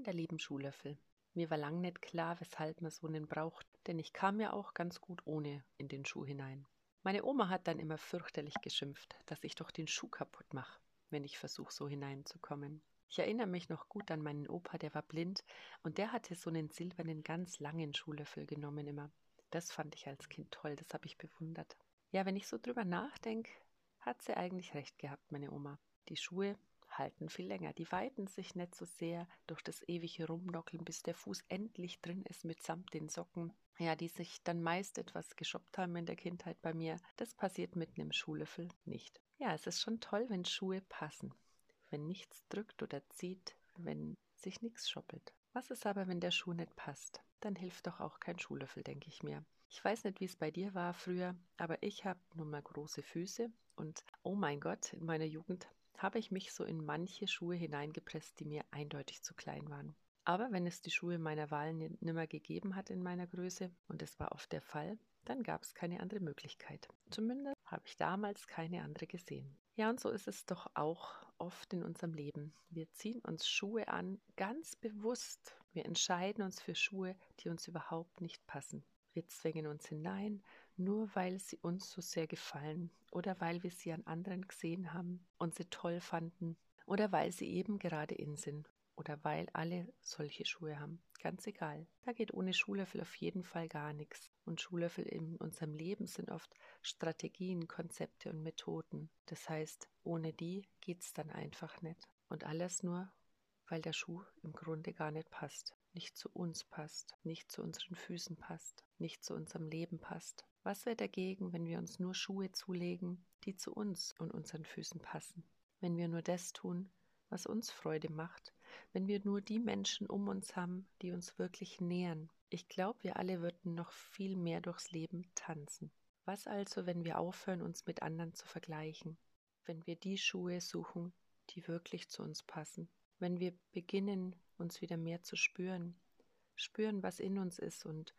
der lieben Schuhlöffel. Mir war lang nicht klar, weshalb man so einen braucht, denn ich kam ja auch ganz gut ohne in den Schuh hinein. Meine Oma hat dann immer fürchterlich geschimpft, dass ich doch den Schuh kaputt mache, wenn ich versuche, so hineinzukommen. Ich erinnere mich noch gut an meinen Opa, der war blind und der hatte so einen silbernen, ganz langen Schuhlöffel genommen immer. Das fand ich als Kind toll, das habe ich bewundert. Ja, wenn ich so drüber nachdenke, hat sie eigentlich recht gehabt, meine Oma. Die Schuhe halten viel länger. Die weiten sich nicht so sehr durch das ewige Rumnockeln, bis der Fuß endlich drin ist mitsamt den Socken. Ja, die sich dann meist etwas geschoppt haben in der Kindheit bei mir. Das passiert mit einem Schuhlöffel nicht. Ja, es ist schon toll, wenn Schuhe passen wenn nichts drückt oder zieht, wenn sich nichts schoppelt. Was ist aber, wenn der Schuh nicht passt? Dann hilft doch auch kein Schuhlöffel, denke ich mir. Ich weiß nicht, wie es bei dir war früher, aber ich habe nun mal große Füße und oh mein Gott, in meiner Jugend habe ich mich so in manche Schuhe hineingepresst, die mir eindeutig zu klein waren. Aber wenn es die Schuhe meiner Wahl nimmer gegeben hat in meiner Größe, und es war oft der Fall, dann gab es keine andere Möglichkeit. Zumindest habe ich damals keine andere gesehen. Ja, und so ist es doch auch oft in unserem Leben. Wir ziehen uns Schuhe an, ganz bewusst. Wir entscheiden uns für Schuhe, die uns überhaupt nicht passen. Wir zwängen uns hinein, nur weil sie uns so sehr gefallen oder weil wir sie an anderen gesehen haben und sie toll fanden oder weil sie eben gerade in sind oder weil alle solche Schuhe haben. Ganz egal. Da geht ohne Schuhlöffel auf jeden Fall gar nichts. Und Schuhlöffel in unserem Leben sind oft Strategien, Konzepte und Methoden. Das heißt, ohne die geht's dann einfach nicht. Und alles nur, weil der Schuh im Grunde gar nicht passt. Nicht zu uns passt, nicht zu unseren Füßen passt, nicht zu unserem Leben passt. Was wäre dagegen, wenn wir uns nur Schuhe zulegen, die zu uns und unseren Füßen passen? Wenn wir nur das tun, was uns Freude macht, wenn wir nur die Menschen um uns haben, die uns wirklich nähern. Ich glaube, wir alle würden noch viel mehr durchs Leben tanzen. Was also, wenn wir aufhören, uns mit anderen zu vergleichen? Wenn wir die Schuhe suchen, die wirklich zu uns passen? Wenn wir beginnen, uns wieder mehr zu spüren, spüren, was in uns ist und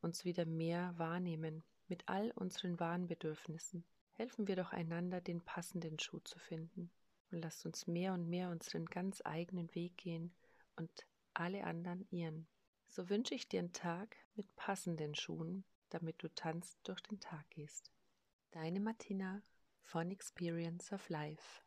uns wieder mehr wahrnehmen, mit all unseren wahren Bedürfnissen, helfen wir doch einander, den passenden Schuh zu finden und lasst uns mehr und mehr unseren ganz eigenen Weg gehen und alle anderen ihren. So wünsche ich dir einen Tag mit passenden Schuhen, damit du tanzt durch den Tag gehst. Deine Martina von Experience of Life.